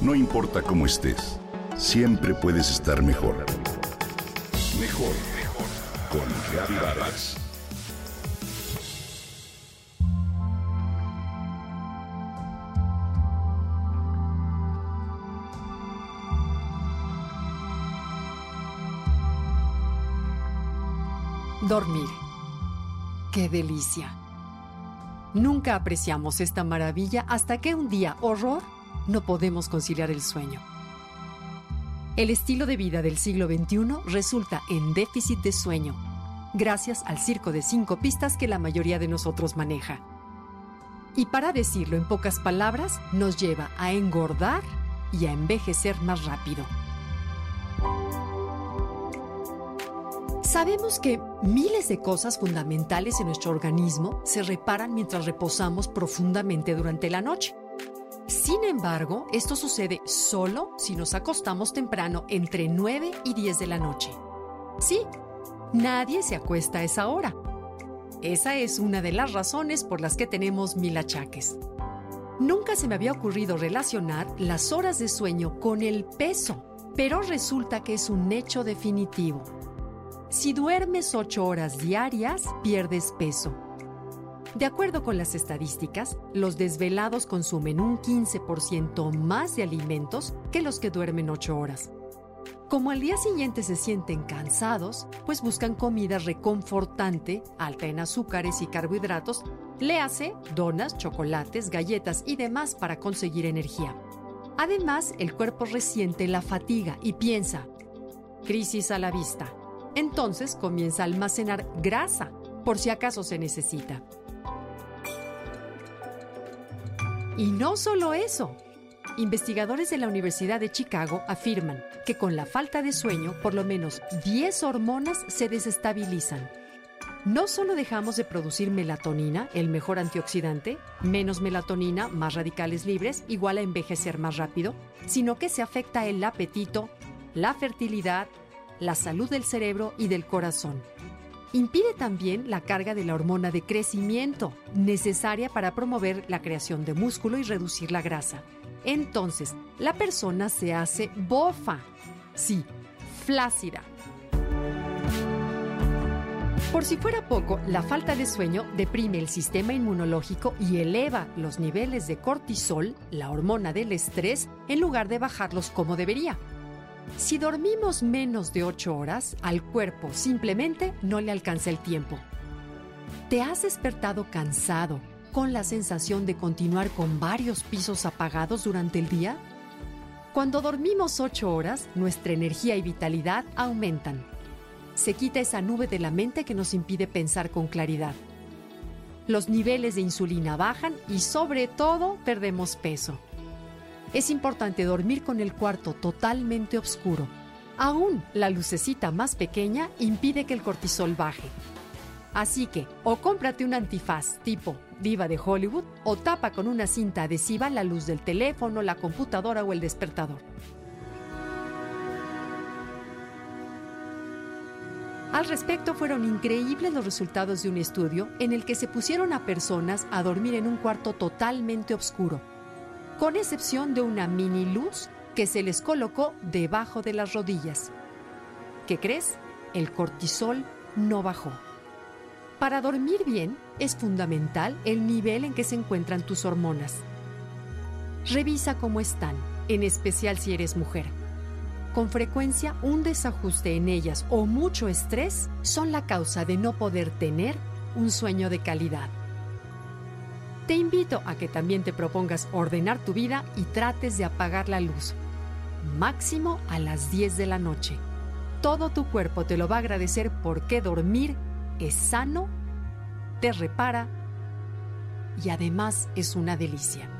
No importa cómo estés, siempre puedes estar mejor. Mejor, mejor. Con Reavivadas. Dormir. ¡Qué delicia! Nunca apreciamos esta maravilla hasta que un día, horror, no podemos conciliar el sueño. El estilo de vida del siglo XXI resulta en déficit de sueño, gracias al circo de cinco pistas que la mayoría de nosotros maneja. Y para decirlo en pocas palabras, nos lleva a engordar y a envejecer más rápido. Sabemos que miles de cosas fundamentales en nuestro organismo se reparan mientras reposamos profundamente durante la noche. Sin embargo, esto sucede solo si nos acostamos temprano entre 9 y 10 de la noche. Sí, nadie se acuesta a esa hora. Esa es una de las razones por las que tenemos mil achaques. Nunca se me había ocurrido relacionar las horas de sueño con el peso, pero resulta que es un hecho definitivo. Si duermes 8 horas diarias, pierdes peso. De acuerdo con las estadísticas, los desvelados consumen un 15% más de alimentos que los que duermen 8 horas. Como al día siguiente se sienten cansados, pues buscan comida reconfortante, alta en azúcares y carbohidratos, le hace donas, chocolates, galletas y demás para conseguir energía. Además, el cuerpo resiente la fatiga y piensa, crisis a la vista, entonces comienza a almacenar grasa por si acaso se necesita. Y no solo eso. Investigadores de la Universidad de Chicago afirman que con la falta de sueño, por lo menos 10 hormonas se desestabilizan. No solo dejamos de producir melatonina, el mejor antioxidante, menos melatonina, más radicales libres, igual a envejecer más rápido, sino que se afecta el apetito, la fertilidad, la salud del cerebro y del corazón. Impide también la carga de la hormona de crecimiento, necesaria para promover la creación de músculo y reducir la grasa. Entonces, la persona se hace bofa. Sí, flácida. Por si fuera poco, la falta de sueño deprime el sistema inmunológico y eleva los niveles de cortisol, la hormona del estrés, en lugar de bajarlos como debería. Si dormimos menos de 8 horas, al cuerpo simplemente no le alcanza el tiempo. ¿Te has despertado cansado, con la sensación de continuar con varios pisos apagados durante el día? Cuando dormimos 8 horas, nuestra energía y vitalidad aumentan. Se quita esa nube de la mente que nos impide pensar con claridad. Los niveles de insulina bajan y sobre todo perdemos peso es importante dormir con el cuarto totalmente oscuro. Aún la lucecita más pequeña impide que el cortisol baje. Así que o cómprate un antifaz tipo diva de Hollywood o tapa con una cinta adhesiva la luz del teléfono, la computadora o el despertador. Al respecto, fueron increíbles los resultados de un estudio en el que se pusieron a personas a dormir en un cuarto totalmente oscuro con excepción de una mini luz que se les colocó debajo de las rodillas. ¿Qué crees? El cortisol no bajó. Para dormir bien es fundamental el nivel en que se encuentran tus hormonas. Revisa cómo están, en especial si eres mujer. Con frecuencia un desajuste en ellas o mucho estrés son la causa de no poder tener un sueño de calidad. Te invito a que también te propongas ordenar tu vida y trates de apagar la luz, máximo a las 10 de la noche. Todo tu cuerpo te lo va a agradecer porque dormir es sano, te repara y además es una delicia.